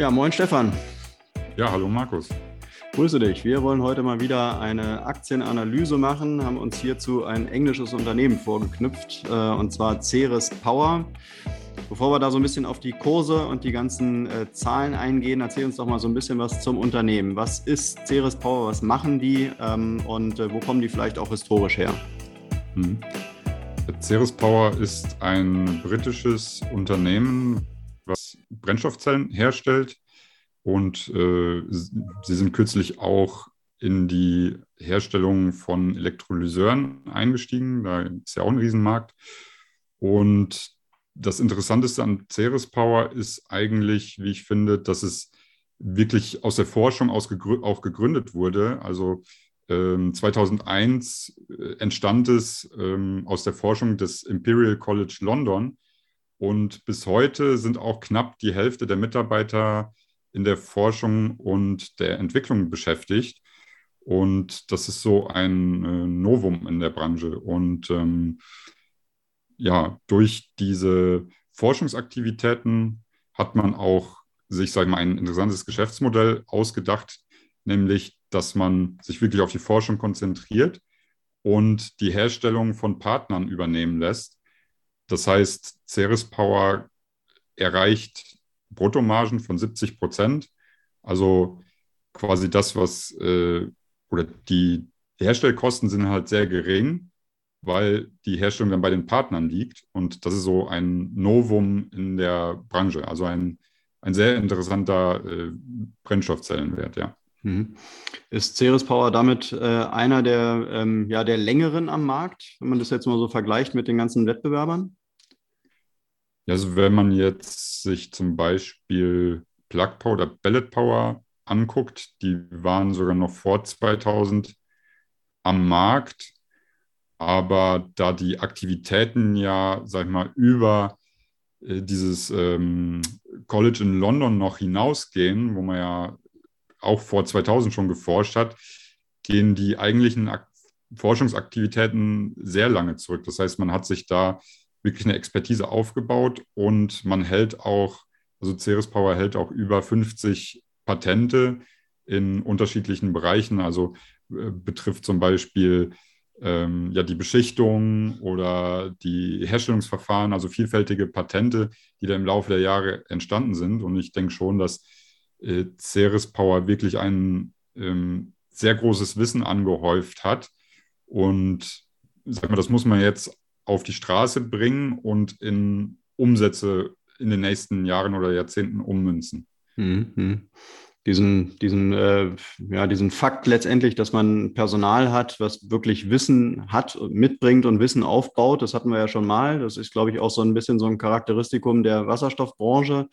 Ja, moin Stefan. Ja, hallo Markus. Grüße dich. Wir wollen heute mal wieder eine Aktienanalyse machen, haben uns hierzu ein englisches Unternehmen vorgeknüpft, äh, und zwar Ceres Power. Bevor wir da so ein bisschen auf die Kurse und die ganzen äh, Zahlen eingehen, erzähl uns doch mal so ein bisschen was zum Unternehmen. Was ist Ceres Power? Was machen die ähm, und äh, wo kommen die vielleicht auch historisch her? Hm. Ceres Power ist ein britisches Unternehmen, Brennstoffzellen herstellt und äh, sie sind kürzlich auch in die Herstellung von Elektrolyseuren eingestiegen. Da ist ja auch ein Riesenmarkt. Und das Interessanteste an Ceres Power ist eigentlich, wie ich finde, dass es wirklich aus der Forschung aus auch gegründet wurde. Also ähm, 2001 äh, entstand es ähm, aus der Forschung des Imperial College London. Und bis heute sind auch knapp die Hälfte der Mitarbeiter in der Forschung und der Entwicklung beschäftigt. Und das ist so ein äh, Novum in der Branche. Und ähm, ja, durch diese Forschungsaktivitäten hat man auch sich, sage ich mal, ein interessantes Geschäftsmodell ausgedacht, nämlich, dass man sich wirklich auf die Forschung konzentriert und die Herstellung von Partnern übernehmen lässt. Das heißt, Ceres Power erreicht Bruttomargen von 70 Prozent, also quasi das, was äh, oder die Herstellkosten sind halt sehr gering weil die Herstellung dann bei den Partnern liegt. Und das ist so ein Novum in der Branche, also ein, ein sehr interessanter äh, Brennstoffzellenwert, ja. Mhm. Ist Ceres Power damit äh, einer der, ähm, ja, der längeren am Markt, wenn man das jetzt mal so vergleicht mit den ganzen Wettbewerbern? Also wenn man jetzt sich zum Beispiel Plug Power oder Bellet Power anguckt, die waren sogar noch vor 2000 am Markt aber da die Aktivitäten ja, sag ich mal, über äh, dieses ähm, College in London noch hinausgehen, wo man ja auch vor 2000 schon geforscht hat, gehen die eigentlichen Ak Forschungsaktivitäten sehr lange zurück. Das heißt, man hat sich da wirklich eine Expertise aufgebaut und man hält auch, also Ceres Power hält auch über 50 Patente in unterschiedlichen Bereichen. Also äh, betrifft zum Beispiel ähm, ja die Beschichtung oder die Herstellungsverfahren, also vielfältige Patente, die da im Laufe der Jahre entstanden sind. Und ich denke schon, dass äh, Ceres Power wirklich ein ähm, sehr großes Wissen angehäuft hat. Und sag mal, das muss man jetzt auf die Straße bringen und in Umsätze in den nächsten Jahren oder Jahrzehnten ummünzen. Mhm diesen, diesen, äh, ja, diesen Fakt letztendlich, dass man Personal hat, was wirklich Wissen hat, mitbringt und Wissen aufbaut. Das hatten wir ja schon mal. Das ist, glaube ich, auch so ein bisschen so ein Charakteristikum der Wasserstoffbranche,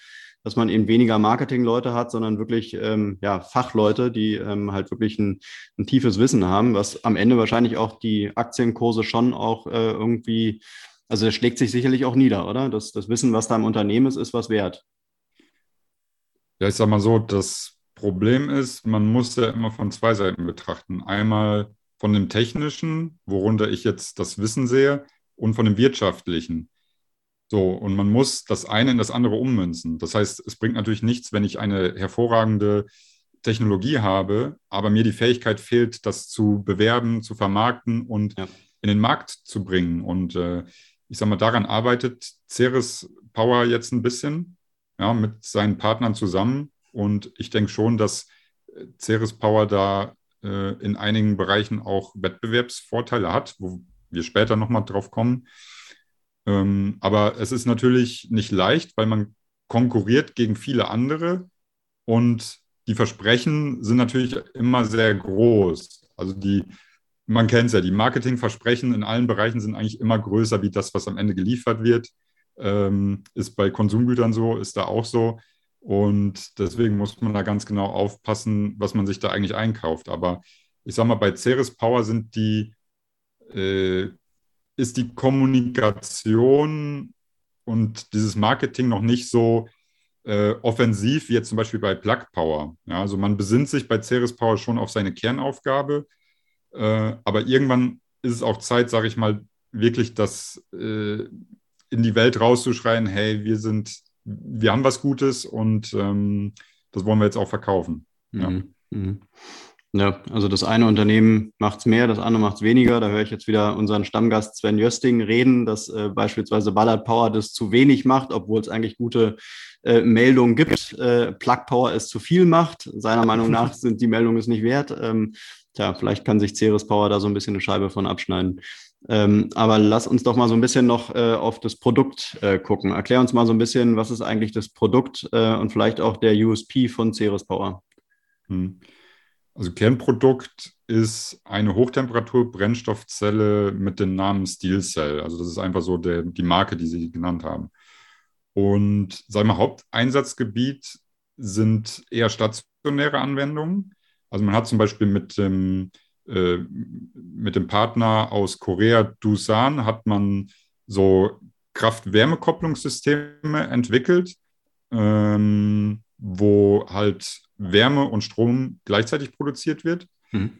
dass man eben weniger Marketingleute hat, sondern wirklich ähm, ja, Fachleute, die ähm, halt wirklich ein, ein tiefes Wissen haben, was am Ende wahrscheinlich auch die Aktienkurse schon auch äh, irgendwie, also das schlägt sich sicherlich auch nieder, oder? Das, das Wissen, was da im Unternehmen ist, ist was wert. Ja, ich sag mal so, das Problem ist, man muss ja immer von zwei Seiten betrachten. Einmal von dem technischen, worunter ich jetzt das Wissen sehe, und von dem wirtschaftlichen. So, und man muss das eine in das andere ummünzen. Das heißt, es bringt natürlich nichts, wenn ich eine hervorragende Technologie habe, aber mir die Fähigkeit fehlt, das zu bewerben, zu vermarkten und ja. in den Markt zu bringen. Und äh, ich sage mal, daran arbeitet Ceres Power jetzt ein bisschen, ja, mit seinen Partnern zusammen, und ich denke schon, dass äh, Ceres Power da äh, in einigen Bereichen auch Wettbewerbsvorteile hat, wo wir später nochmal drauf kommen. Ähm, aber es ist natürlich nicht leicht, weil man konkurriert gegen viele andere und die Versprechen sind natürlich immer sehr groß. Also die man kennt es ja, die Marketingversprechen in allen Bereichen sind eigentlich immer größer wie das, was am Ende geliefert wird. Ähm, ist bei Konsumgütern so, ist da auch so. Und deswegen muss man da ganz genau aufpassen, was man sich da eigentlich einkauft. Aber ich sage mal, bei Ceres Power sind die, äh, ist die Kommunikation und dieses Marketing noch nicht so äh, offensiv wie jetzt zum Beispiel bei Plug Power. Ja, also man besinnt sich bei Ceres Power schon auf seine Kernaufgabe, äh, aber irgendwann ist es auch Zeit, sage ich mal, wirklich das äh, in die Welt rauszuschreien, hey, wir sind wir haben was Gutes und ähm, das wollen wir jetzt auch verkaufen. Ja. Mhm. Ja, also das eine Unternehmen macht es mehr, das andere macht es weniger. Da höre ich jetzt wieder unseren Stammgast Sven Jösting reden, dass äh, beispielsweise Ballard Power das zu wenig macht, obwohl es eigentlich gute äh, Meldungen gibt. Äh, Plug Power es zu viel macht. Seiner Meinung nach sind die Meldungen es nicht wert. Ähm, tja, vielleicht kann sich Ceres Power da so ein bisschen eine Scheibe von abschneiden. Ähm, aber lass uns doch mal so ein bisschen noch äh, auf das Produkt äh, gucken. Erklär uns mal so ein bisschen, was ist eigentlich das Produkt äh, und vielleicht auch der USP von Ceres Power. Hm. Also Kernprodukt ist eine Hochtemperatur-Brennstoffzelle mit dem Namen Steel Cell. Also das ist einfach so der, die Marke, die Sie genannt haben. Und sagen wir, Haupteinsatzgebiet sind eher stationäre Anwendungen. Also man hat zum Beispiel mit dem äh, mit dem Partner aus Korea, Dusan, hat man so Kraft-Wärme-Kopplungssysteme entwickelt, ähm, wo halt Wärme und Strom gleichzeitig produziert wird. Mhm.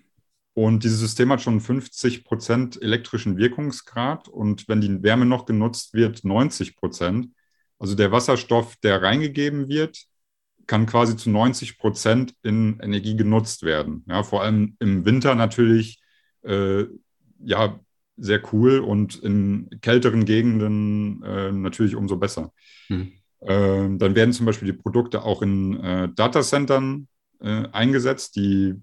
Und dieses System hat schon 50 Prozent elektrischen Wirkungsgrad und wenn die Wärme noch genutzt wird, 90 Prozent. Also der Wasserstoff, der reingegeben wird, kann quasi zu 90 Prozent in Energie genutzt werden. Ja, vor allem im Winter natürlich äh, ja sehr cool und in kälteren Gegenden äh, natürlich umso besser. Mhm. Äh, dann werden zum Beispiel die Produkte auch in äh, Datacentern äh, eingesetzt, die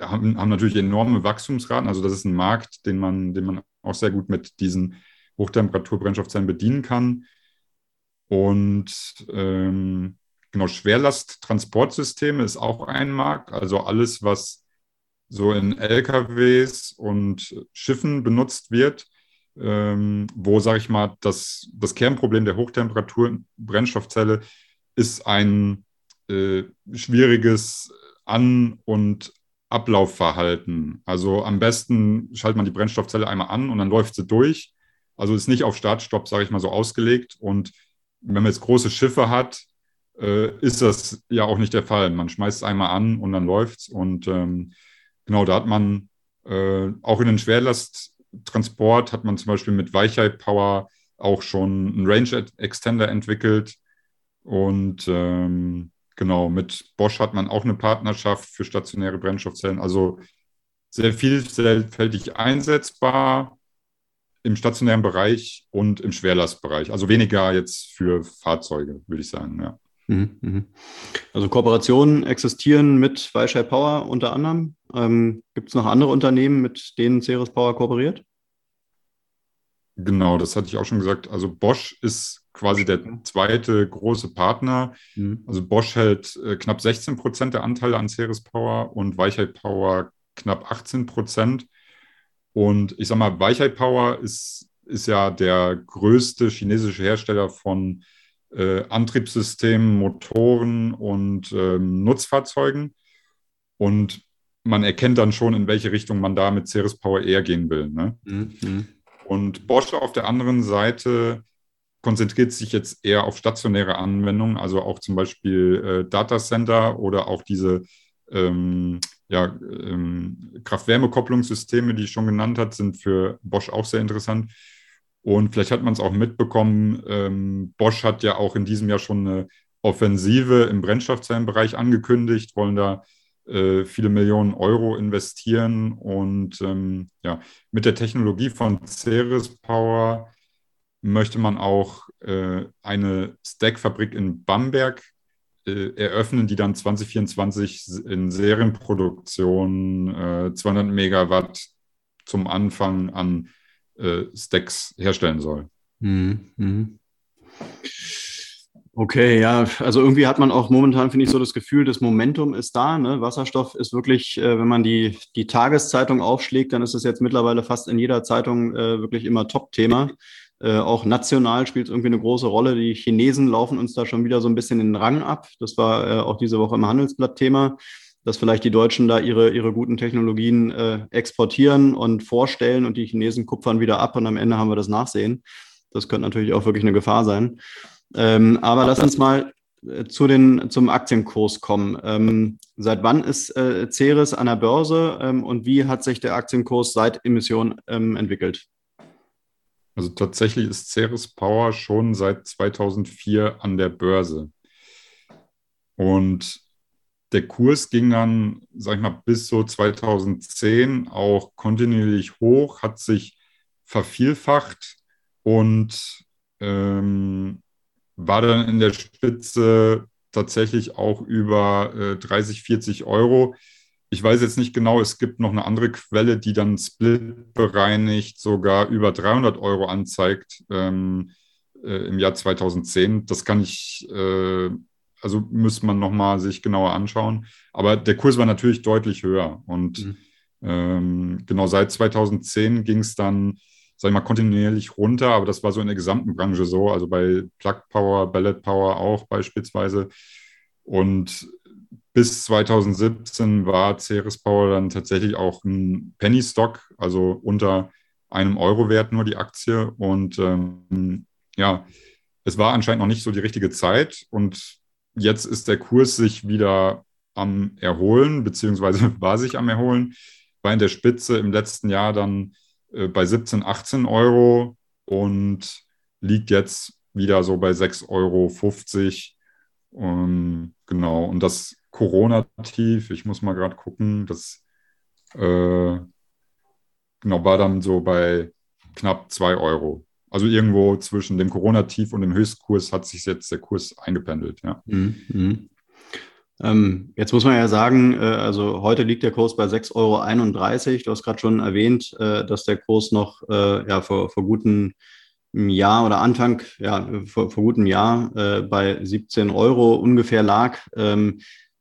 haben, haben natürlich enorme Wachstumsraten. Also das ist ein Markt, den man, den man auch sehr gut mit diesen Hochtemperatur-Brennstoffzellen bedienen kann. Und ähm, Genau, Schwerlasttransportsysteme ist auch ein Markt, also alles, was so in LKWs und Schiffen benutzt wird, ähm, wo, sage ich mal, das, das Kernproblem der Hochtemperatur-Brennstoffzelle ist ein äh, schwieriges An- und Ablaufverhalten. Also am besten schaltet man die Brennstoffzelle einmal an und dann läuft sie durch. Also ist nicht auf Start-Stopp, sage ich mal, so ausgelegt. Und wenn man jetzt große Schiffe hat, äh, ist das ja auch nicht der Fall. Man schmeißt es einmal an und dann läuft es. Und ähm, genau, da hat man äh, auch in den Schwerlasttransport hat man zum Beispiel mit Weichheit Power auch schon einen Range Extender entwickelt. Und ähm, genau, mit Bosch hat man auch eine Partnerschaft für stationäre Brennstoffzellen. Also sehr vielfältig einsetzbar im stationären Bereich und im Schwerlastbereich. Also weniger jetzt für Fahrzeuge, würde ich sagen, ja. Mhm, mhm. Also Kooperationen existieren mit Weichai Power unter anderem. Ähm, Gibt es noch andere Unternehmen, mit denen Ceres Power kooperiert? Genau, das hatte ich auch schon gesagt. Also Bosch ist quasi der zweite große Partner. Mhm. Also Bosch hält äh, knapp 16 Prozent der Anteile an Ceres Power und Weichai Power knapp 18 Prozent. Und ich sage mal, Weichai Power ist, ist ja der größte chinesische Hersteller von äh, Antriebssystemen, Motoren und ähm, Nutzfahrzeugen. Und man erkennt dann schon, in welche Richtung man da mit Ceres Power eher gehen will. Ne? Mhm. Und Bosch auf der anderen Seite konzentriert sich jetzt eher auf stationäre Anwendungen, also auch zum Beispiel äh, Datacenter oder auch diese ähm, ja, ähm, Kraft-Wärme-Kopplungssysteme, die ich schon genannt habe, sind für Bosch auch sehr interessant. Und vielleicht hat man es auch mitbekommen, ähm, Bosch hat ja auch in diesem Jahr schon eine Offensive im Brennstoffzellenbereich angekündigt, wollen da äh, viele Millionen Euro investieren. Und ähm, ja, mit der Technologie von Ceres Power möchte man auch äh, eine Stack-Fabrik in Bamberg äh, eröffnen, die dann 2024 in Serienproduktion 200 äh, Megawatt zum Anfang an äh, Stacks herstellen soll. Mhm. Okay, ja, also irgendwie hat man auch momentan, finde ich, so das Gefühl, das Momentum ist da. Ne? Wasserstoff ist wirklich, äh, wenn man die, die Tageszeitung aufschlägt, dann ist es jetzt mittlerweile fast in jeder Zeitung äh, wirklich immer Top-Thema. Äh, auch national spielt es irgendwie eine große Rolle. Die Chinesen laufen uns da schon wieder so ein bisschen den Rang ab. Das war äh, auch diese Woche im Handelsblatt Thema, dass vielleicht die Deutschen da ihre, ihre guten Technologien äh, exportieren und vorstellen und die Chinesen kupfern wieder ab und am Ende haben wir das Nachsehen. Das könnte natürlich auch wirklich eine Gefahr sein. Ähm, aber lass uns mal äh, zu den, zum Aktienkurs kommen. Ähm, seit wann ist äh, Ceres an der Börse ähm, und wie hat sich der Aktienkurs seit Emission ähm, entwickelt? Also tatsächlich ist Ceres Power schon seit 2004 an der Börse. Und der Kurs ging dann, sag ich mal, bis so 2010 auch kontinuierlich hoch, hat sich vervielfacht und ähm, war dann in der Spitze tatsächlich auch über äh, 30, 40 Euro. Ich weiß jetzt nicht genau, es gibt noch eine andere Quelle, die dann Split bereinigt sogar über 300 Euro anzeigt ähm, äh, im Jahr 2010. Das kann ich, äh, also müsste man nochmal sich genauer anschauen. Aber der Kurs war natürlich deutlich höher. Und mhm. ähm, genau seit 2010 ging es dann sag ich mal, kontinuierlich runter, aber das war so in der gesamten Branche so, also bei Plug Power, Ballet Power auch beispielsweise. Und bis 2017 war Ceres Power dann tatsächlich auch ein Penny Stock, also unter einem Euro wert nur die Aktie. Und ähm, ja, es war anscheinend noch nicht so die richtige Zeit. Und jetzt ist der Kurs sich wieder am Erholen, beziehungsweise war sich am Erholen, war in der Spitze im letzten Jahr dann äh, bei 17, 18 Euro und liegt jetzt wieder so bei 6,50 Euro. Um, genau, und das Corona-Tief, ich muss mal gerade gucken, das äh, genau, war dann so bei knapp 2 Euro. Also irgendwo zwischen dem Corona-Tief und dem Höchstkurs hat sich jetzt der Kurs eingependelt, ja. Mhm. mhm. Ähm, jetzt muss man ja sagen, äh, also heute liegt der Kurs bei 6,31 Euro. Du hast gerade schon erwähnt, äh, dass der Kurs noch äh, ja, vor, vor gutem Jahr oder Anfang, ja, vor, vor gutem Jahr äh, bei 17 Euro ungefähr lag. Ähm,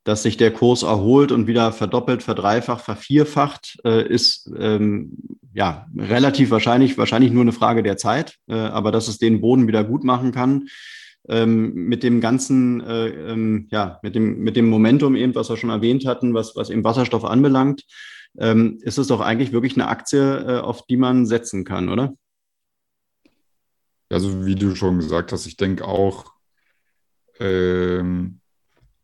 dass sich der Kurs erholt und wieder verdoppelt, verdreifacht, vervierfacht, äh, ist ähm, ja relativ wahrscheinlich, wahrscheinlich nur eine Frage der Zeit, äh, aber dass es den Boden wieder gut machen kann ähm, mit dem ganzen, äh, ähm, ja, mit dem, mit dem Momentum eben, was wir schon erwähnt hatten, was, was eben Wasserstoff anbelangt, ähm, ist es doch eigentlich wirklich eine Aktie, äh, auf die man setzen kann, oder? Also wie du schon gesagt hast, ich denke auch, ähm,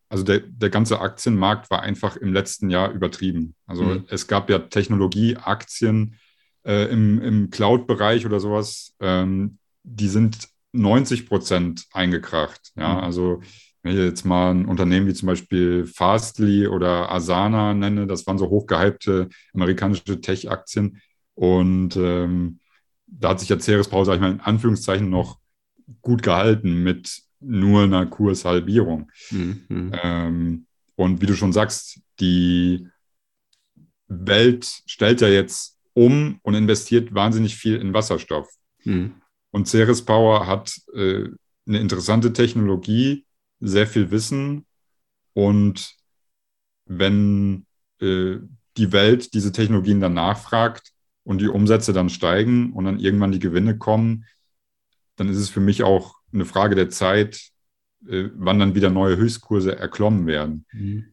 also der, der ganze Aktienmarkt war einfach im letzten Jahr übertrieben. Also mhm. es gab ja Technologieaktien äh, im, im Cloud-Bereich oder sowas, ähm, die sind 90 Prozent eingekracht. Ja, mhm. also wenn ich jetzt mal ein Unternehmen wie zum Beispiel Fastly oder Asana nenne, das waren so hochgehypte amerikanische Tech-Aktien. Und ähm, da hat sich ja Ceres Power, sag ich mal, in Anführungszeichen noch gut gehalten mit nur einer Kurshalbierung. Mhm. Ähm, und wie du schon sagst, die Welt stellt ja jetzt um und investiert wahnsinnig viel in Wasserstoff. Mhm. Und Ceres Power hat äh, eine interessante Technologie, sehr viel Wissen. Und wenn äh, die Welt diese Technologien dann nachfragt und die Umsätze dann steigen und dann irgendwann die Gewinne kommen, dann ist es für mich auch eine Frage der Zeit, äh, wann dann wieder neue Höchstkurse erklommen werden. Mhm.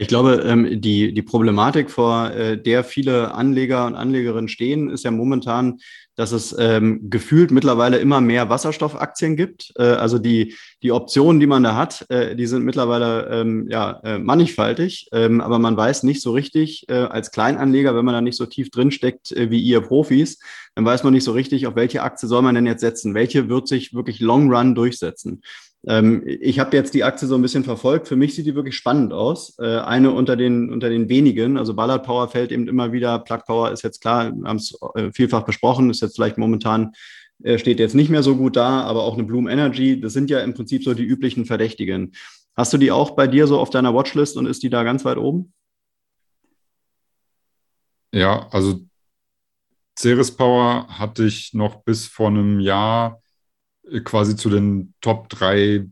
Ich glaube, ähm, die, die Problematik, vor äh, der viele Anleger und Anlegerinnen stehen, ist ja momentan, dass es ähm, gefühlt mittlerweile immer mehr Wasserstoffaktien gibt. Äh, also die, die Optionen, die man da hat, äh, die sind mittlerweile ähm, ja, mannigfaltig, aber man weiß nicht so richtig als Kleinanleger, wenn man da nicht so tief drin steckt wie ihr Profis, dann weiß man nicht so richtig, auf welche Aktie soll man denn jetzt setzen? Welche wird sich wirklich Long Run durchsetzen? Ähm, ich habe jetzt die Aktie so ein bisschen verfolgt. Für mich sieht die wirklich spannend aus. Äh, eine unter den, unter den wenigen. Also Ballard Power fällt eben immer wieder. Plug Power ist jetzt klar, wir haben es äh, vielfach besprochen, ist jetzt vielleicht momentan, äh, steht jetzt nicht mehr so gut da, aber auch eine Bloom Energy, das sind ja im Prinzip so die üblichen Verdächtigen. Hast du die auch bei dir so auf deiner Watchlist und ist die da ganz weit oben? Ja, also Ceres Power hatte ich noch bis vor einem Jahr quasi zu den Top 3,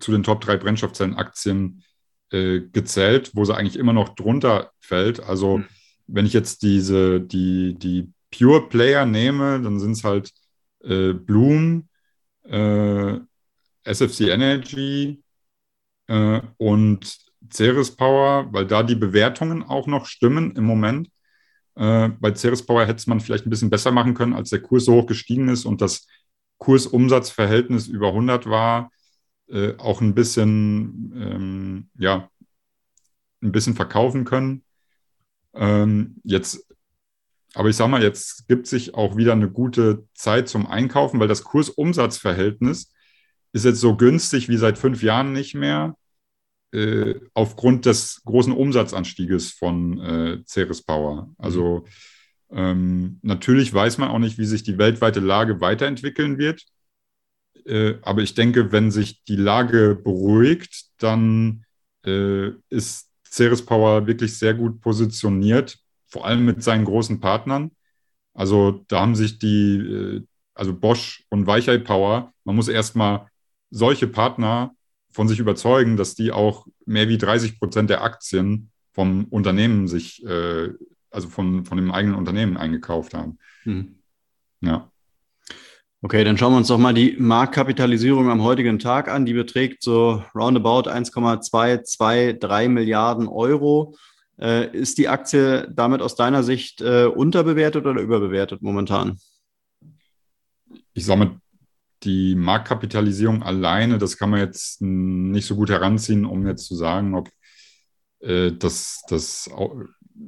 zu den Top 3 Brennstoffzellenaktien äh, gezählt, wo sie eigentlich immer noch drunter fällt. Also, mhm. wenn ich jetzt diese, die, die Pure Player nehme, dann sind es halt äh, Bloom, äh, SFC Energy äh, und Ceres Power, weil da die Bewertungen auch noch stimmen im Moment. Äh, bei Ceres Power hätte man vielleicht ein bisschen besser machen können, als der Kurs so hoch gestiegen ist und das Kursumsatzverhältnis über 100 war, äh, auch ein bisschen, ähm, ja, ein bisschen verkaufen können. Ähm, jetzt, aber ich sage mal, jetzt gibt sich auch wieder eine gute Zeit zum Einkaufen, weil das Kursumsatzverhältnis ist jetzt so günstig wie seit fünf Jahren nicht mehr, äh, aufgrund des großen Umsatzanstieges von äh, Ceres Power. Also ähm, natürlich weiß man auch nicht, wie sich die weltweite Lage weiterentwickeln wird. Äh, aber ich denke, wenn sich die Lage beruhigt, dann äh, ist Ceres Power wirklich sehr gut positioniert, vor allem mit seinen großen Partnern. Also da haben sich die, äh, also Bosch und Weichei Power, man muss erstmal solche Partner von sich überzeugen, dass die auch mehr wie 30 Prozent der Aktien vom Unternehmen sich, äh, also von, von dem eigenen Unternehmen eingekauft haben. Hm. Ja. Okay, dann schauen wir uns doch mal die Marktkapitalisierung am heutigen Tag an. Die beträgt so roundabout 1,223 Milliarden Euro. Äh, ist die Aktie damit aus deiner Sicht äh, unterbewertet oder überbewertet momentan? Ich sage mal, die Marktkapitalisierung alleine, das kann man jetzt nicht so gut heranziehen, um jetzt zu sagen, ob äh, das, das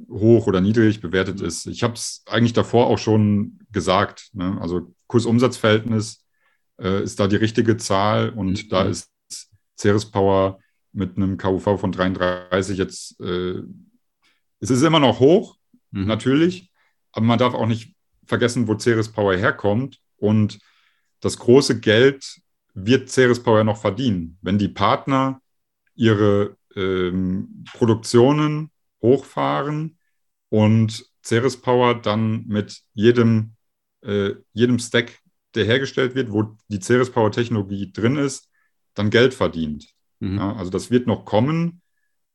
hoch oder niedrig bewertet ist. Ich habe es eigentlich davor auch schon gesagt. Ne? Also Kursumsatzverhältnis äh, ist da die richtige Zahl und mhm. da ist Ceres Power mit einem KUV von 33 jetzt, äh, es ist immer noch hoch, mhm. natürlich, aber man darf auch nicht vergessen, wo Ceres Power herkommt und das große Geld wird Ceres Power noch verdienen, wenn die Partner ihre ähm, Produktionen hochfahren und Ceres Power dann mit jedem, äh, jedem Stack, der hergestellt wird, wo die Ceres Power Technologie drin ist, dann Geld verdient. Mhm. Ja, also das wird noch kommen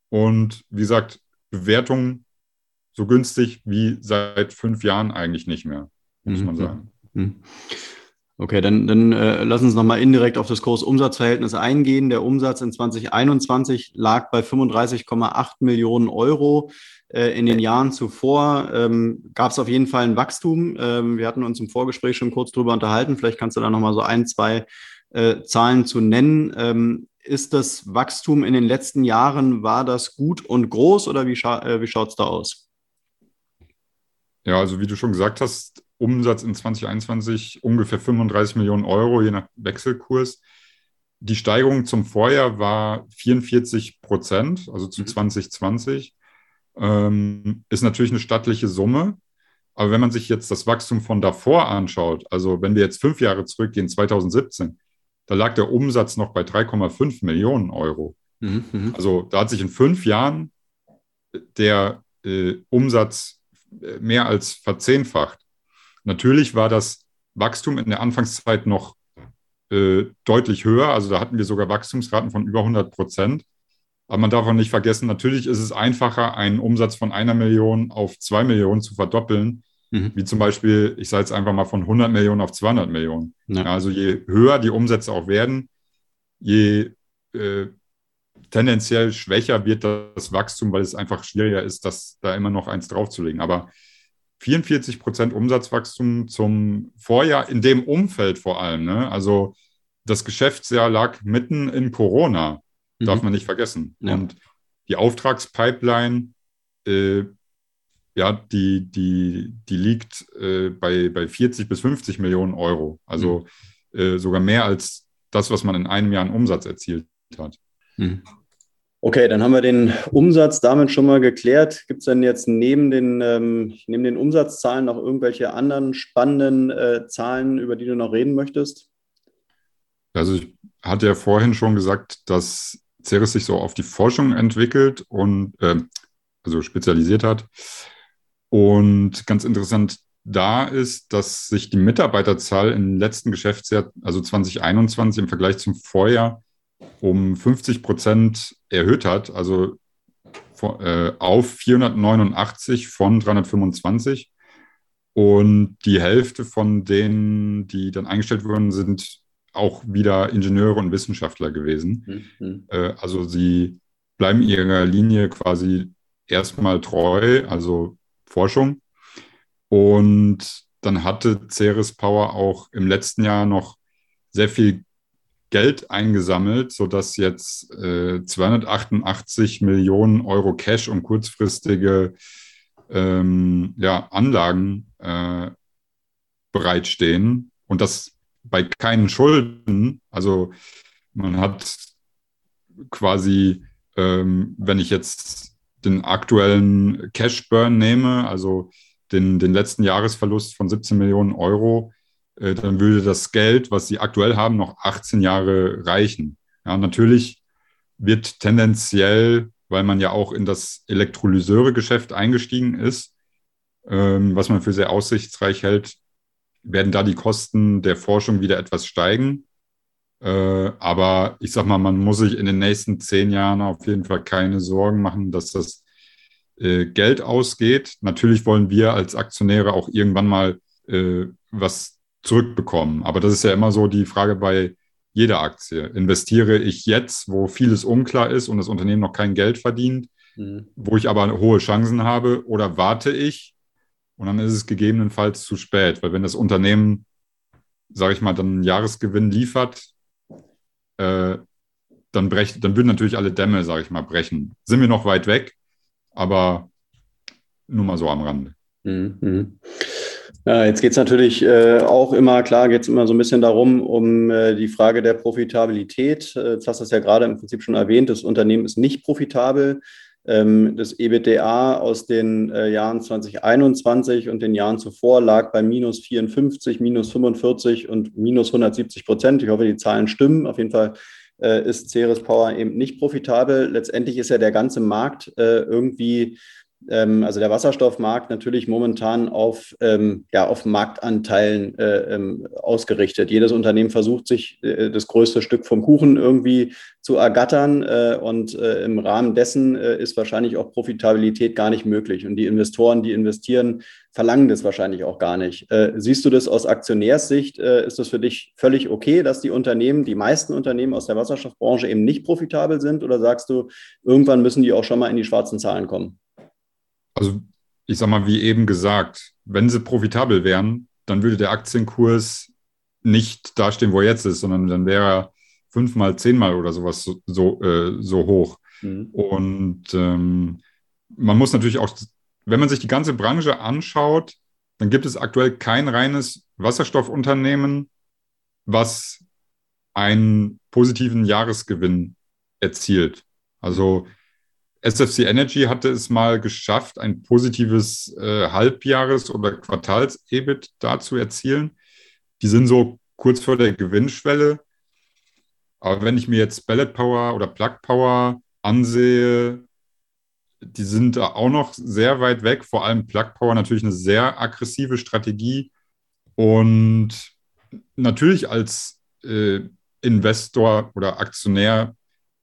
und wie gesagt, Bewertung so günstig wie seit fünf Jahren eigentlich nicht mehr, muss mhm. man sagen. Mhm. Okay, dann, dann äh, lass uns nochmal indirekt auf das Kursumsatzverhältnis eingehen. Der Umsatz in 2021 lag bei 35,8 Millionen Euro. Äh, in den Jahren zuvor ähm, gab es auf jeden Fall ein Wachstum. Ähm, wir hatten uns im Vorgespräch schon kurz drüber unterhalten. Vielleicht kannst du da nochmal so ein, zwei äh, Zahlen zu nennen. Ähm, ist das Wachstum in den letzten Jahren, war das gut und groß oder wie, scha äh, wie schaut es da aus? Ja, also wie du schon gesagt hast, Umsatz in 2021 ungefähr 35 Millionen Euro, je nach Wechselkurs. Die Steigerung zum Vorjahr war 44 Prozent, also zu 2020. Mhm. Ähm, ist natürlich eine stattliche Summe. Aber wenn man sich jetzt das Wachstum von davor anschaut, also wenn wir jetzt fünf Jahre zurückgehen, 2017, da lag der Umsatz noch bei 3,5 Millionen Euro. Mhm, mhm, also da hat sich in fünf Jahren der äh, Umsatz äh, mehr als verzehnfacht. Natürlich war das Wachstum in der Anfangszeit noch äh, deutlich höher. Also da hatten wir sogar Wachstumsraten von über 100 Prozent. Aber man darf auch nicht vergessen, natürlich ist es einfacher, einen Umsatz von einer Million auf zwei Millionen zu verdoppeln, mhm. wie zum Beispiel, ich sage jetzt einfach mal von 100 Millionen auf 200 Millionen. Ja. Also je höher die Umsätze auch werden, je äh, tendenziell schwächer wird das Wachstum, weil es einfach schwieriger ist, das da immer noch eins draufzulegen. Aber 44 Prozent Umsatzwachstum zum Vorjahr, in dem Umfeld vor allem. Ne? Also das Geschäftsjahr lag mitten in Corona, mhm. darf man nicht vergessen. Ja. Und die Auftragspipeline, äh, ja, die, die, die liegt äh, bei, bei 40 bis 50 Millionen Euro. Also mhm. äh, sogar mehr als das, was man in einem Jahr an Umsatz erzielt hat. Mhm. Okay, dann haben wir den Umsatz damit schon mal geklärt. Gibt es denn jetzt neben den, ähm, neben den Umsatzzahlen noch irgendwelche anderen spannenden äh, Zahlen, über die du noch reden möchtest? Also ich hatte ja vorhin schon gesagt, dass Ceres sich so auf die Forschung entwickelt und äh, also spezialisiert hat. Und ganz interessant, da ist, dass sich die Mitarbeiterzahl im letzten Geschäftsjahr, also 2021 im Vergleich zum Vorjahr, um 50 Prozent erhöht hat, also äh, auf 489 von 325. Und die Hälfte von denen, die dann eingestellt wurden, sind auch wieder Ingenieure und Wissenschaftler gewesen. Mhm. Äh, also sie bleiben ihrer Linie quasi erstmal treu, also Forschung. Und dann hatte Ceres Power auch im letzten Jahr noch sehr viel Geld eingesammelt, sodass jetzt äh, 288 Millionen Euro Cash und kurzfristige ähm, ja, Anlagen äh, bereitstehen. Und das bei keinen Schulden. Also man hat quasi, ähm, wenn ich jetzt den aktuellen Cash Burn nehme, also den, den letzten Jahresverlust von 17 Millionen Euro, äh, dann würde das Geld, was sie aktuell haben, noch 18 Jahre reichen. Ja, natürlich wird tendenziell, weil man ja auch in das Elektrolyseure-Geschäft eingestiegen ist, ähm, was man für sehr aussichtsreich hält, werden da die Kosten der Forschung wieder etwas steigen. Äh, aber ich sag mal, man muss sich in den nächsten zehn Jahren auf jeden Fall keine Sorgen machen, dass das äh, Geld ausgeht. Natürlich wollen wir als Aktionäre auch irgendwann mal äh, was zurückbekommen. Aber das ist ja immer so die Frage bei jeder Aktie. Investiere ich jetzt, wo vieles unklar ist und das Unternehmen noch kein Geld verdient, mhm. wo ich aber hohe Chancen habe, oder warte ich und dann ist es gegebenenfalls zu spät, weil wenn das Unternehmen, sage ich mal, dann einen Jahresgewinn liefert, äh, dann, brech, dann würden natürlich alle Dämme, sage ich mal, brechen. Sind wir noch weit weg, aber nur mal so am Rande. Mhm. Ja, jetzt geht es natürlich äh, auch immer, klar, geht es immer so ein bisschen darum, um äh, die Frage der Profitabilität. Äh, jetzt hast du es ja gerade im Prinzip schon erwähnt, das Unternehmen ist nicht profitabel. Ähm, das EBITDA aus den äh, Jahren 2021 und den Jahren zuvor lag bei minus 54, minus 45 und minus 170 Prozent. Ich hoffe, die Zahlen stimmen. Auf jeden Fall äh, ist Ceres Power eben nicht profitabel. Letztendlich ist ja der ganze Markt äh, irgendwie ähm, also der Wasserstoffmarkt natürlich momentan auf, ähm, ja, auf Marktanteilen äh, ähm, ausgerichtet. Jedes Unternehmen versucht sich äh, das größte Stück vom Kuchen irgendwie zu ergattern äh, und äh, im Rahmen dessen äh, ist wahrscheinlich auch Profitabilität gar nicht möglich. Und die Investoren, die investieren, verlangen das wahrscheinlich auch gar nicht. Äh, siehst du das aus Aktionärssicht? ist das für dich völlig okay, dass die Unternehmen, die meisten Unternehmen aus der Wasserstoffbranche eben nicht profitabel sind? Oder sagst du, irgendwann müssen die auch schon mal in die schwarzen Zahlen kommen? Also ich sag mal, wie eben gesagt, wenn sie profitabel wären, dann würde der Aktienkurs nicht dastehen, wo er jetzt ist, sondern dann wäre er fünfmal, zehnmal oder sowas so, so, äh, so hoch. Mhm. Und ähm, man muss natürlich auch, wenn man sich die ganze Branche anschaut, dann gibt es aktuell kein reines Wasserstoffunternehmen, was einen positiven Jahresgewinn erzielt. Also SFC Energy hatte es mal geschafft, ein positives äh, Halbjahres- oder Quartals-EBIT da zu erzielen. Die sind so kurz vor der Gewinnschwelle. Aber wenn ich mir jetzt Ballet Power oder Plug Power ansehe, die sind da auch noch sehr weit weg. Vor allem Plug Power natürlich eine sehr aggressive Strategie. Und natürlich als äh, Investor oder Aktionär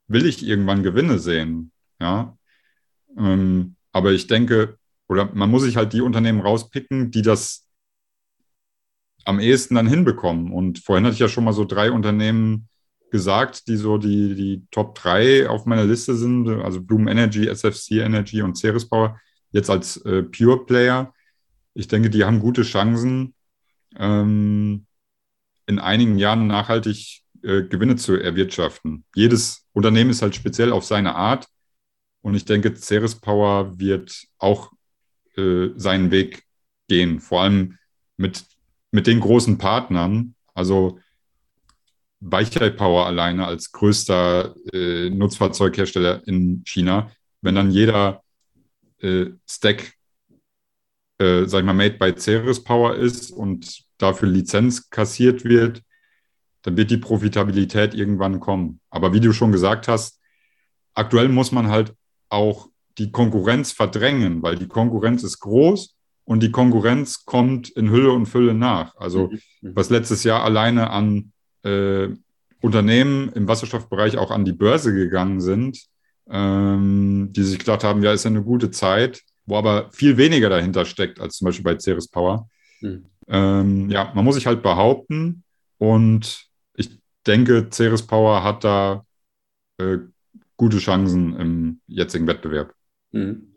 will ich irgendwann Gewinne sehen. Ja. Ähm, aber ich denke, oder man muss sich halt die Unternehmen rauspicken, die das am ehesten dann hinbekommen. Und vorhin hatte ich ja schon mal so drei Unternehmen gesagt, die so die, die Top 3 auf meiner Liste sind, also Bloom Energy, SFC Energy und Ceres Power, jetzt als äh, Pure Player. Ich denke, die haben gute Chancen, ähm, in einigen Jahren nachhaltig äh, Gewinne zu erwirtschaften. Jedes Unternehmen ist halt speziell auf seine Art. Und ich denke, Ceres Power wird auch äh, seinen Weg gehen, vor allem mit, mit den großen Partnern. Also Weichai Power alleine als größter äh, Nutzfahrzeughersteller in China, wenn dann jeder äh, Stack, äh, sag ich mal, made by Ceres Power ist und dafür Lizenz kassiert wird, dann wird die Profitabilität irgendwann kommen. Aber wie du schon gesagt hast, aktuell muss man halt auch die Konkurrenz verdrängen, weil die Konkurrenz ist groß und die Konkurrenz kommt in Hülle und Fülle nach. Also Mhm. Mhm. was letztes Jahr alleine an äh, Unternehmen im Wasserstoffbereich auch an die Börse gegangen sind, ähm, die sich gedacht haben, ja, ist ja eine gute Zeit, wo aber viel weniger dahinter steckt als zum Beispiel bei Ceres Power. Mhm. Ähm, ja, man muss sich halt behaupten und ich denke, Ceres Power hat da äh, gute Chancen im jetzigen Wettbewerb. Mhm.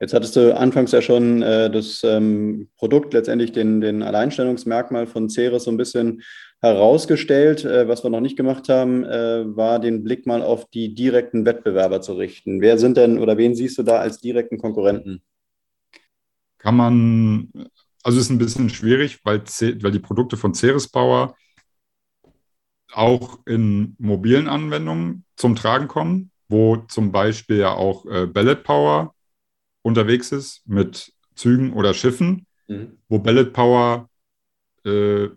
Jetzt hattest du anfangs ja schon äh, das ähm, Produkt, letztendlich den, den Alleinstellungsmerkmal von Ceres so ein bisschen herausgestellt. Äh, was wir noch nicht gemacht haben, äh, war den Blick mal auf die direkten Wettbewerber zu richten. Wer sind denn oder wen siehst du da als direkten Konkurrenten? Kann man, also ist ein bisschen schwierig, weil, weil die Produkte von Ceres Power auch in mobilen Anwendungen zum Tragen kommen, wo zum Beispiel ja auch äh, Ballet Power unterwegs ist mit Zügen oder Schiffen, Mhm. wo Ballet Power äh,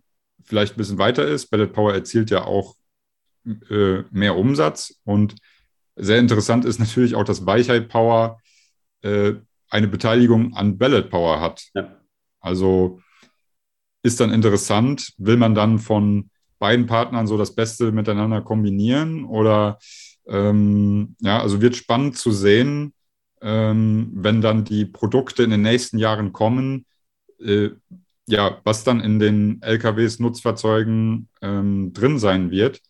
vielleicht ein bisschen weiter ist. Ballet Power erzielt ja auch äh, mehr Umsatz und sehr interessant ist natürlich auch, dass Weichheit Power äh, eine Beteiligung an Ballet Power hat. Ja. Also ist dann interessant, will man dann von beiden Partnern so das Beste miteinander kombinieren oder ähm, ja, also wird spannend zu sehen, ähm, wenn dann die Produkte in den nächsten Jahren kommen, äh, ja, was dann in den LKWs, Nutzfahrzeugen ähm, drin sein wird.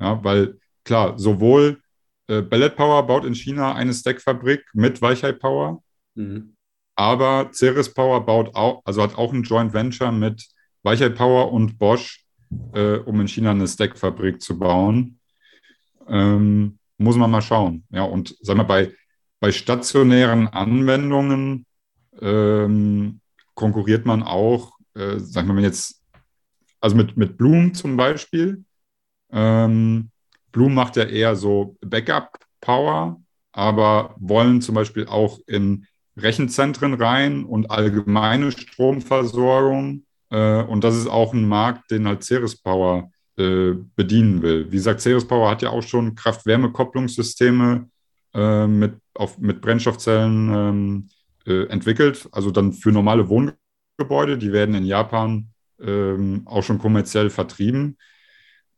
Ja, weil klar, sowohl äh, Ballet Power baut in China eine Stackfabrik mit Weichheit Power, Mhm. aber Ceres Power baut auch, also hat auch ein Joint Venture mit Weichheit Power und Bosch, äh, um in China eine Stackfabrik zu bauen. Ähm, muss man mal schauen. Ja, und sagen wir, bei, bei stationären Anwendungen ähm, konkurriert man auch, äh, sagen wir mal jetzt, also mit, mit Bloom zum Beispiel. Ähm, Bloom macht ja eher so Backup-Power, aber wollen zum Beispiel auch in Rechenzentren rein und allgemeine Stromversorgung. Äh, und das ist auch ein Markt, den halt Ceres Power äh, bedienen will. Wie gesagt, Ceres Power hat ja auch schon Kraft-Wärme-Kopplungssysteme äh, mit, auf, mit Brennstoffzellen ähm, äh, entwickelt, also dann für normale Wohngebäude. Die werden in Japan ähm, auch schon kommerziell vertrieben.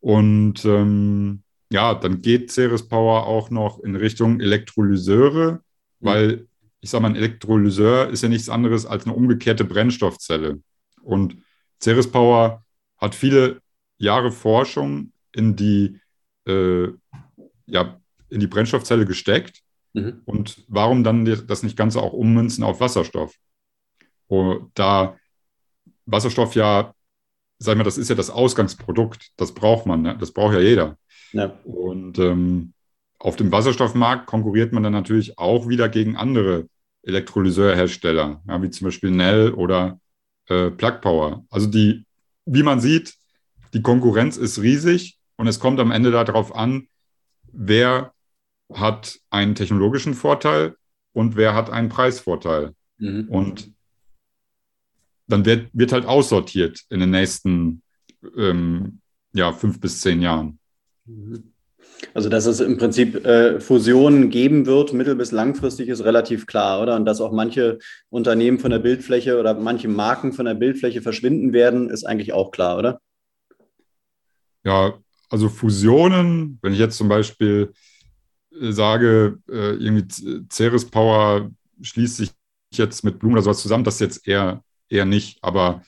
Und ähm, ja, dann geht Ceres Power auch noch in Richtung Elektrolyseure, weil ich sage mal, ein Elektrolyseur ist ja nichts anderes als eine umgekehrte Brennstoffzelle. Und Ceres Power hat viele Jahre Forschung in die, äh, ja, in die Brennstoffzelle gesteckt. Mhm. Und warum dann das nicht Ganze auch ummünzen auf Wasserstoff? Und da Wasserstoff ja, sag ich mal, das ist ja das Ausgangsprodukt, das braucht man, ne? das braucht ja jeder. Ja. Und ähm, auf dem Wasserstoffmarkt konkurriert man dann natürlich auch wieder gegen andere Elektrolyseurhersteller, ja, wie zum Beispiel Nell oder äh, Plug Power. Also die, wie man sieht, die Konkurrenz ist riesig und es kommt am Ende darauf an, wer hat einen technologischen Vorteil und wer hat einen Preisvorteil. Mhm. Und dann wird, wird halt aussortiert in den nächsten ähm, ja, fünf bis zehn Jahren. Mhm. Also, dass es im Prinzip äh, Fusionen geben wird, mittel- bis langfristig, ist relativ klar, oder? Und dass auch manche Unternehmen von der Bildfläche oder manche Marken von der Bildfläche verschwinden werden, ist eigentlich auch klar, oder? Ja, also Fusionen, wenn ich jetzt zum Beispiel äh, sage, äh, irgendwie Ceres Power schließt sich jetzt mit Blumen oder sowas zusammen, das jetzt eher, eher nicht. Aber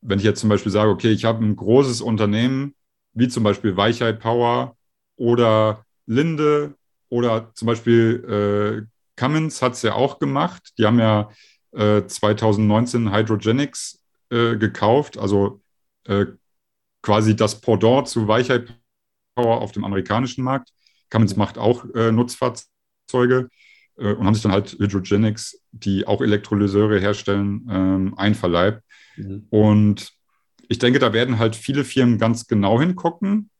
wenn ich jetzt zum Beispiel sage, okay, ich habe ein großes Unternehmen, wie zum Beispiel Weichheit Power oder Linde oder zum Beispiel äh, Cummins hat es ja auch gemacht. Die haben ja äh, 2019 Hydrogenics äh, gekauft, also äh, quasi das Pendant zu Weichheit Power auf dem amerikanischen Markt. Cummins macht auch äh, Nutzfahrzeuge äh, und haben sich dann halt Hydrogenics, die auch Elektrolyseure herstellen, ähm, einverleibt. Mhm. Und ich denke, da werden halt viele Firmen ganz genau hingucken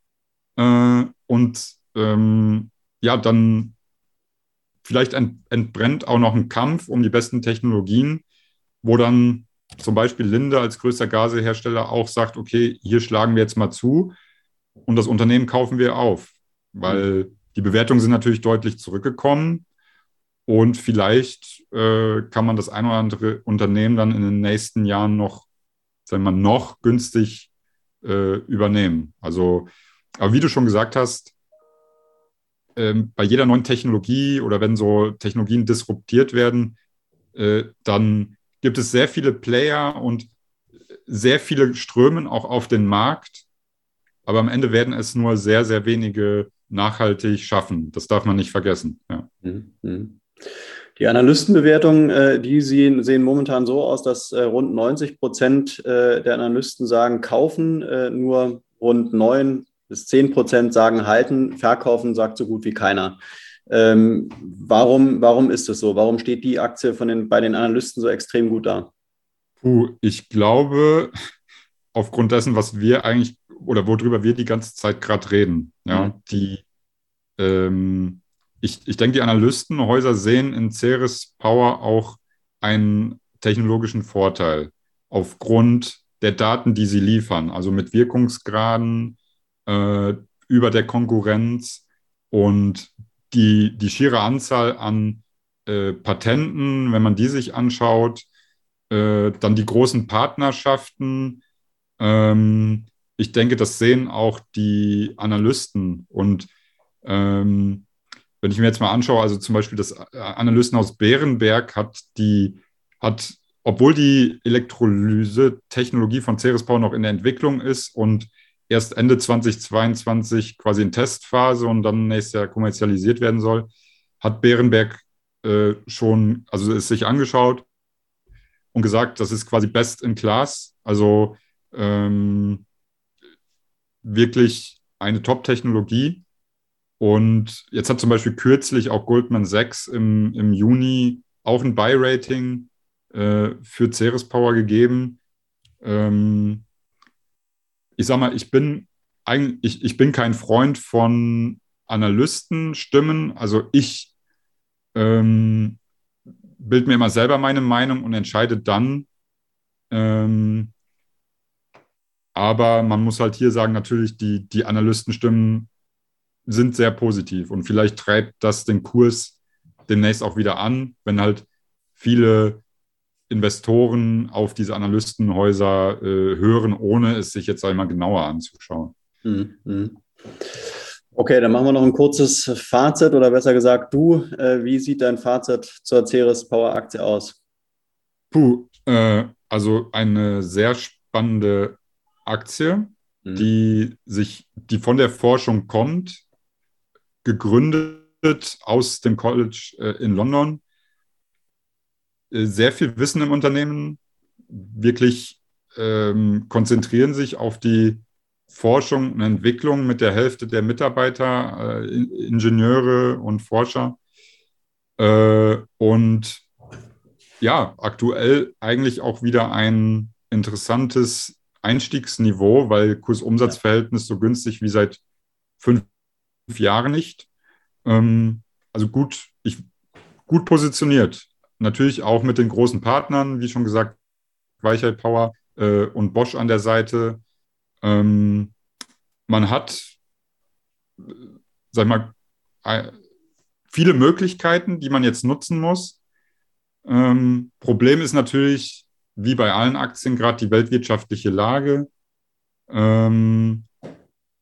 äh, und ähm, ja, dann vielleicht ent entbrennt auch noch ein Kampf um die besten Technologien, wo dann zum Beispiel Linde als größter Gasehersteller auch sagt, okay, hier schlagen wir jetzt mal zu und das Unternehmen kaufen wir auf, weil die Bewertungen sind natürlich deutlich zurückgekommen Und vielleicht äh, kann man das ein oder andere Unternehmen dann in den nächsten Jahren noch, sagen wir mal, noch günstig äh, übernehmen. Also, aber wie du schon gesagt hast, ähm, bei jeder neuen Technologie oder wenn so Technologien disruptiert werden, äh, dann gibt es sehr viele Player und sehr viele strömen auch auf den Markt. Aber am Ende werden es nur sehr, sehr wenige nachhaltig schaffen. Das darf man nicht vergessen. Ja. Mhm. mhm. Die Analystenbewertungen, äh, die sehen, sehen, momentan so aus, dass äh, rund 90 Prozent äh, der Analysten sagen, kaufen, nur rund 9 bis 10 Prozent sagen, halten, verkaufen sagt so gut wie keiner. Ähm, warum, warum ist das so? Warum steht die Aktie von den, bei den Analysten so extrem gut da? Puh, ich glaube, aufgrund dessen, was wir eigentlich oder worüber wir die ganze Zeit gerade reden, ja, mhm. die ähm, ich, ich denke, die Analystenhäuser sehen in Ceres Power auch einen technologischen Vorteil aufgrund der Daten, die sie liefern, also mit Wirkungsgraden äh, über der Konkurrenz und die, die schiere Anzahl an äh, Patenten, wenn man die sich anschaut, äh, dann die großen Partnerschaften. Ähm, ich denke, das sehen auch die Analysten und ähm, wenn ich mir jetzt mal anschaue, also zum Beispiel das Analystenhaus Bärenberg hat die, hat, obwohl die Elektrolyse-Technologie von Ceres Power noch in der Entwicklung ist und erst Ende 2022 quasi in Testphase und dann nächstes Jahr kommerzialisiert werden soll, hat Bärenberg äh, schon, also es sich angeschaut und gesagt, das ist quasi best in class, also ähm, wirklich eine Top-Technologie und jetzt hat zum Beispiel kürzlich auch Goldman Sachs im, im Juni auch ein Buy-Rating äh, für Ceres Power gegeben. Ähm, ich sag mal, ich bin eigentlich, ich, ich bin kein Freund von Analystenstimmen. Also ich ähm, bild mir immer selber meine Meinung und entscheide dann. Ähm, aber man muss halt hier sagen, natürlich, die, die Analystenstimmen sind sehr positiv und vielleicht treibt das den Kurs demnächst auch wieder an, wenn halt viele Investoren auf diese Analystenhäuser äh, hören, ohne es sich jetzt einmal genauer anzuschauen. Mhm. Okay, dann machen wir noch ein kurzes Fazit oder besser gesagt, du, äh, wie sieht dein Fazit zur Ceres Power Aktie aus? Puh, äh, also eine sehr spannende Aktie, mhm. die sich, die von der Forschung kommt, gegründet aus dem College äh, in London. Äh, sehr viel Wissen im Unternehmen, wirklich ähm, konzentrieren sich auf die Forschung und Entwicklung mit der Hälfte der Mitarbeiter, äh, Ingenieure und Forscher. Äh, und ja, aktuell eigentlich auch wieder ein interessantes Einstiegsniveau, weil Kursumsatzverhältnis so günstig wie seit fünf Jahre nicht. Ähm, also gut, ich, gut positioniert. Natürlich auch mit den großen Partnern, wie schon gesagt, Weichheit Power äh, und Bosch an der Seite. Ähm, man hat, sag ich mal, viele Möglichkeiten, die man jetzt nutzen muss. Ähm, Problem ist natürlich, wie bei allen Aktien, gerade die weltwirtschaftliche Lage. Ähm,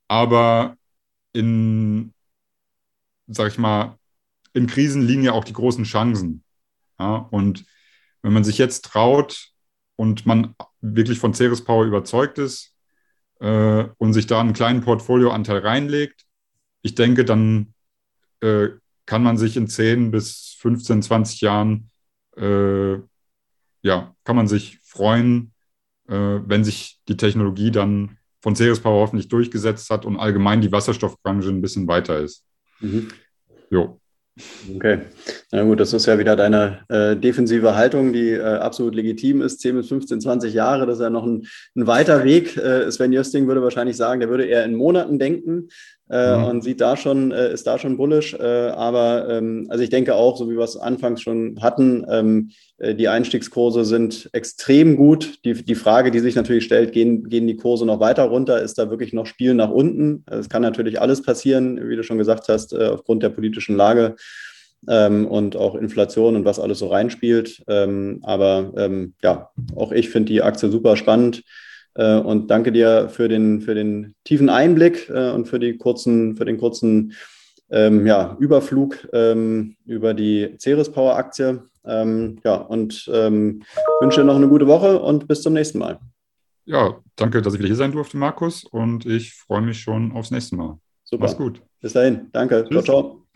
aber in, sag ich mal, in Krisen liegen ja auch die großen Chancen. Ja, und wenn man sich jetzt traut und man wirklich von Ceres Power überzeugt ist äh, und sich da einen kleinen Portfolioanteil reinlegt, ich denke, dann äh, kann man sich in 10 bis 15, 20 Jahren, äh, ja, kann man sich freuen, äh, wenn sich die Technologie dann von Ceres Power hoffentlich durchgesetzt hat und allgemein die Wasserstoffbranche ein bisschen weiter ist. Mhm. Jo. Okay, na gut, das ist ja wieder deine äh, defensive Haltung, die äh, absolut legitim ist. 10 bis 15, 20 Jahre, das ist ja noch ein, ein weiter Weg. Äh, Sven Jösting würde wahrscheinlich sagen, der würde eher in Monaten denken äh, mhm. und sieht da schon, äh, ist da schon bullisch. Äh, aber ähm, also ich denke auch, so wie wir es anfangs schon hatten, ähm, äh, die Einstiegskurse sind extrem gut. Die, die Frage, die sich natürlich stellt, gehen, gehen die Kurse noch weiter runter? Ist da wirklich noch Spiel nach unten? Es kann natürlich alles passieren, wie du schon gesagt hast, äh, aufgrund der politischen Lage. Ähm, und auch Inflation und was alles so reinspielt. Ähm, aber ähm, ja, auch ich finde die Aktie super spannend. Äh, und danke dir für den, für den tiefen Einblick äh, und für, die kurzen, für den kurzen ähm, ja, Überflug ähm, über die Ceres Power Aktie. Ähm, ja, und wünsche noch eine gute Woche und bis zum nächsten Mal. Ja, danke, dass ich wieder hier sein durfte, Markus. Und ich freue mich schon aufs nächste Mal. Super. Mach's gut. Bis dahin. Danke. Tschüss. Ciao, ciao.